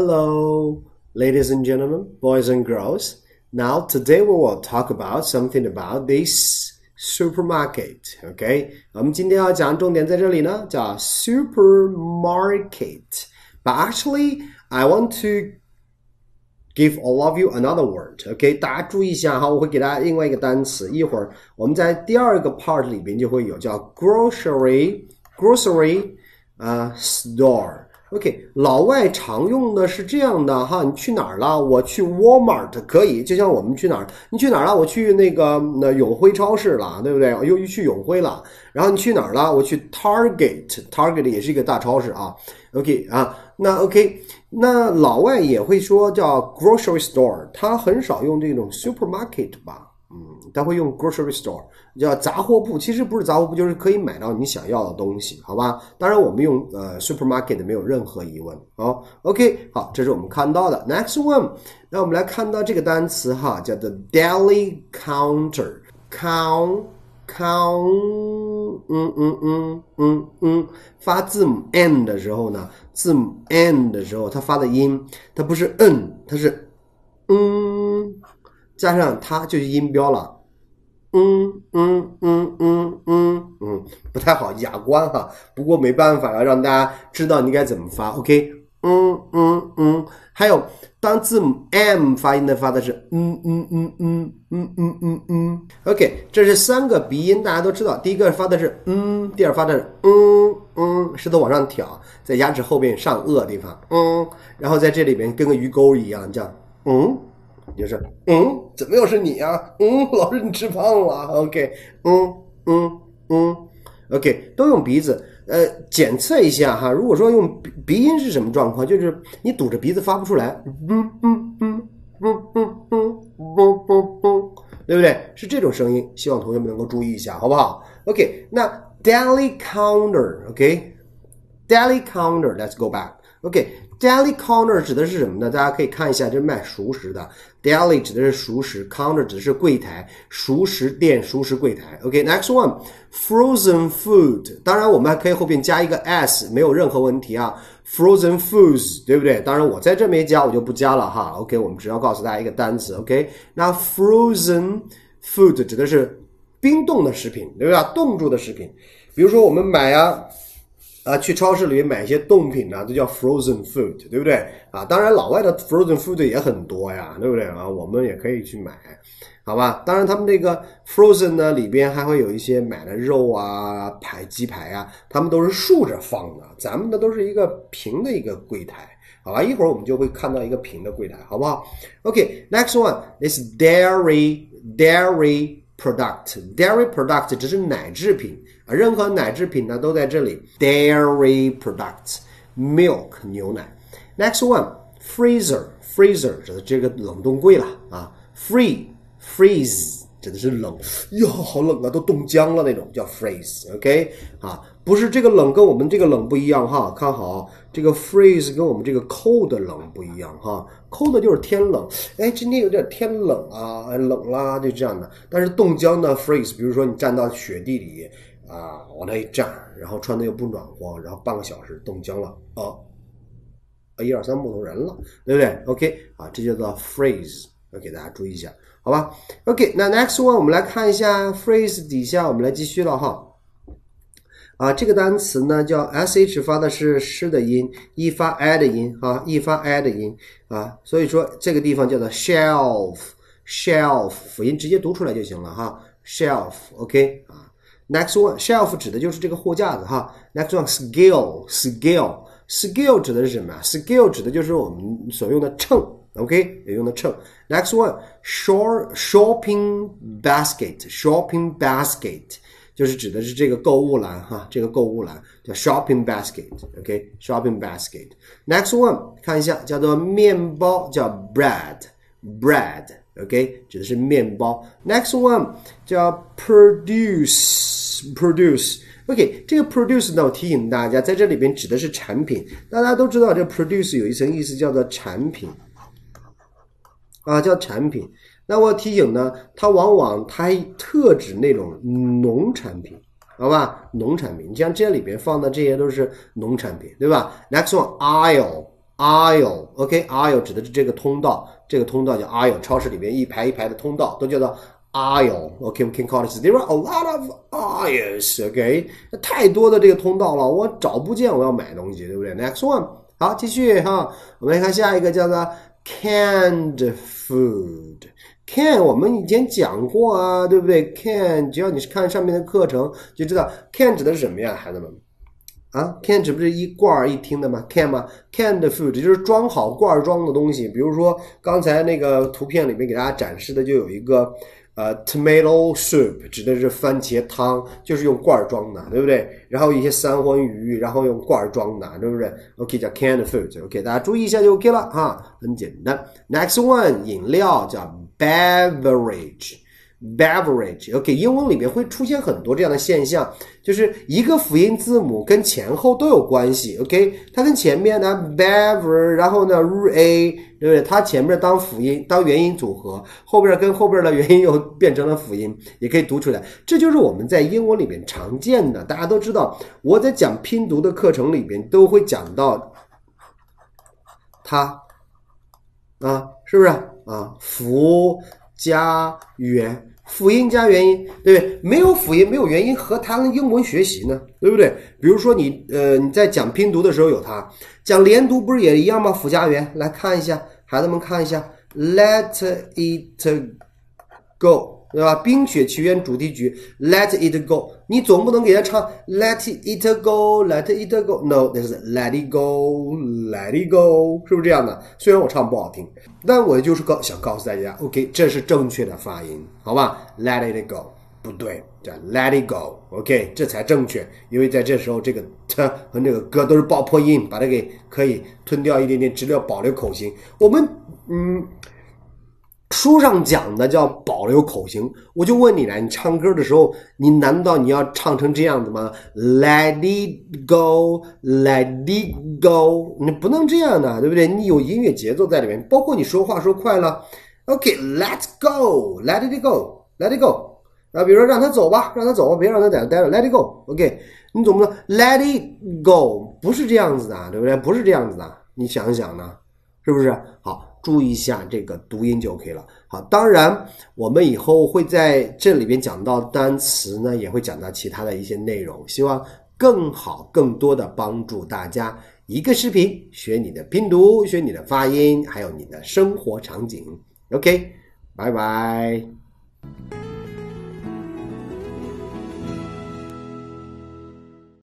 Hello, ladies and gentlemen, boys and girls. Now, today we will talk about something about this supermarket. OK，我们今天要讲重点在这里呢，叫 supermarket. But actually, I want to give all of you another word. OK，大家注意一下哈，我会给大家另外一个单词，一会儿我们在第二个 part 里边就会有叫 grocery grocery 啊、store。 OK，老外常用的是这样的哈，你去哪儿了？我去 Walmart 可以，就像我们去哪儿？你去哪儿了？我去那个那永辉超市了，对不对？又又去永辉了。然后你去哪儿了？我去 Target，Target 也是一个大超市啊。OK 啊，那 OK，那老外也会说叫 grocery store，他很少用这种 supermarket 吧？嗯，他会用 grocery store，叫杂货铺。其实不是杂货铺，就是可以买到你想要的东西，好吧？当然，我们用呃 supermarket 没有任何疑问。好，OK，好，这是我们看到的。Next one，那我们来看到这个单词哈，叫做 deli counter，count count，嗯嗯嗯嗯嗯，发字母 n 的时候呢，字母 n 的时候，它发的音，它不是 n，它是嗯。加上它就是音标了，嗯嗯嗯嗯嗯嗯，不太好，哑关哈。不过没办法，要让大家知道你该怎么发。OK，嗯嗯嗯。还有当字母 m 发音的发的是嗯嗯嗯嗯嗯嗯嗯嗯。OK，这是三个鼻音，大家都知道。第一个发的是嗯，第二发的是嗯嗯，舌头往上挑，在牙齿后边上颚地方，嗯，然后在这里边跟个鱼钩一样，这样，嗯。就是嗯，怎么又是你啊？嗯，老师你吃胖了。OK，嗯嗯嗯，OK，都用鼻子。呃，检测一下哈。如果说用鼻鼻音是什么状况？就是你堵着鼻子发不出来。嗯嗯嗯嗯嗯嗯嗯嗯，对不对？是这种声音。希望同学们能够注意一下，好不好？OK，那 Daily Counter，OK，Daily counter，Let's go back。OK，deli counter 指的是什么呢？大家可以看一下，这是卖熟食的。Deli 指的是熟食，counter 指的是柜台，熟食店、熟食柜台。OK，next one，frozen food。当然，我们还可以后边加一个 s，没有任何问题啊。Frozen foods，对不对？当然，我在这没加，我就不加了哈。OK，我们只要告诉大家一个单词。OK，那 frozen food 指的是冰冻的食品，对吧？冻住的食品，比如说我们买呀。啊，去超市里买一些冻品呢，这叫 frozen food，对不对？啊，当然老外的 frozen food 也很多呀，对不对啊？我们也可以去买，好吧？当然他们这个 frozen 呢里边还会有一些买的肉啊、排鸡排啊，他们都是竖着放的，咱们的都是一个平的一个柜台，好吧？一会儿我们就会看到一个平的柜台，好不好？OK，next one is dairy dairy product dairy product 只是奶制品啊。任何奶制品呢都在这里，dairy product milk 牛奶。Next one freezer freezer 指的这个冷冻柜了啊 Free freeze 真的是冷，哟好冷啊，都冻僵了那种叫 freeze。OK 啊，不是这个冷跟我们这个冷不一样哈，看好这个 freeze 跟我们这个 cold 冷不一样哈，cold 就是天冷，哎今天有点天冷啊，冷啦就这样的。但是冻僵的 freeze，比如说你站到雪地里。啊，往那一站，然后穿的又不暖和，然后半个小时冻僵了啊，一二三木头人了，对不对？OK，啊，这叫做 phrase，要给大家注意一下，好吧？OK，那 next one 我们来看一下 phrase 底下，我们来继续了哈。啊，这个单词呢叫 sh 发的是诗的音，一发 i 的音啊，一发 i 的音啊，所以说这个地方叫做 shelf，shelf 辅音直接读出来就行了哈，shelf，OK 啊。Next one shelf 指的就是这个货架子哈。Next one scale scale scale 指的是什么呀？scale 指的就是我们所用的秤 ，OK，也用的秤。Next one short shopping basket shopping basket 就是指的是这个购物篮哈，这个购物篮叫 shopping basket，OK，shopping basket。Next one 看一下叫做面包叫 bread bread OK，指的是面包。Next one 叫 produce。produce，OK，这个 produce 呢，我提醒大家，在这里边指的是产品。大家都知道，这 produce 有一层意思叫做产品， 啊，叫产品。那我提醒呢，它往往它特指那种农产品，好吧？农产品，你像这里边放的这些都是农产品，对吧？Next one，aisle。aisle，OK，aisle 指的是这个通道，这个通道叫 aisle，超市里面一排一排的通道都叫做 aisle，OK，we can call it there are a lot of aisles，OK，太多的这个通道了，我找不见我要买东西，对不对？Next one，好，继续哈，我们来看下一个叫做 canned food。can 我们以前讲过啊，对不对？can 只要你是看上面的课程就知道，can 指的是什么呀，孩子们？啊，can 指不是一罐一听的吗？can 吗？canned food 就是装好罐装的东西，比如说刚才那个图片里面给大家展示的就有一个呃 tomato soup，指的是番茄汤，就是用罐装的，对不对？然后一些三文鱼，然后用罐装的，对不对？OK 叫 canned food，OK 大家注意一下就 OK 了哈，很简单。Next one 饮料叫。beverage。beverage，OK，英文里面会出现很多这样的现象，就是一个辅音字母跟前后都有关系，OK，它跟前面呢 bever，然后呢 ra，对不对？它前面当辅音当元音组合，后边跟后边的元音又变成了辅音，也可以读出来。这就是我们在英文里面常见的，大家都知道，我在讲拼读的课程里边都会讲到它，啊，是不是？啊，辅加元，辅音加元音，对不对？没有辅音，没有元音，何谈英文学习呢？对不对？比如说你，呃，你在讲拼读的时候有它，讲连读不是也一样吗？辅加元，来看一下，孩子们看一下，Let it go。对吧？《冰雪奇缘》主题曲，Let it go，你总不能给他唱 Let it go，Let it go，No，那是 Let it go，Let it go，是不是这样的？虽然我唱不好听，但我就是告想告诉大家，OK，这是正确的发音，好吧？Let it go，不对，叫 Let it go，OK，这才正确，因为在这时候这个 t 和那个 g 都是爆破音，把它给可以吞掉一点点，只留保留口型。我们嗯。书上讲的叫保留口型，我就问你了，你唱歌的时候，你难道你要唱成这样子吗？Let it go, let it go，你不能这样的，对不对？你有音乐节奏在里面，包括你说话说快了，OK，let's go, let it go, let it go，啊，比如说让他走吧，让他走吧，别让他在这待着，Let it go，OK，你总不能？Let it go，不是这样子的，对不对？不是这样子的，你想一想呢，是不是？好。注意一下这个读音就 OK 了。好，当然我们以后会在这里边讲到单词呢，也会讲到其他的一些内容，希望更好、更多的帮助大家一个视频学你的拼读、学你的发音，还有你的生活场景。OK，拜拜。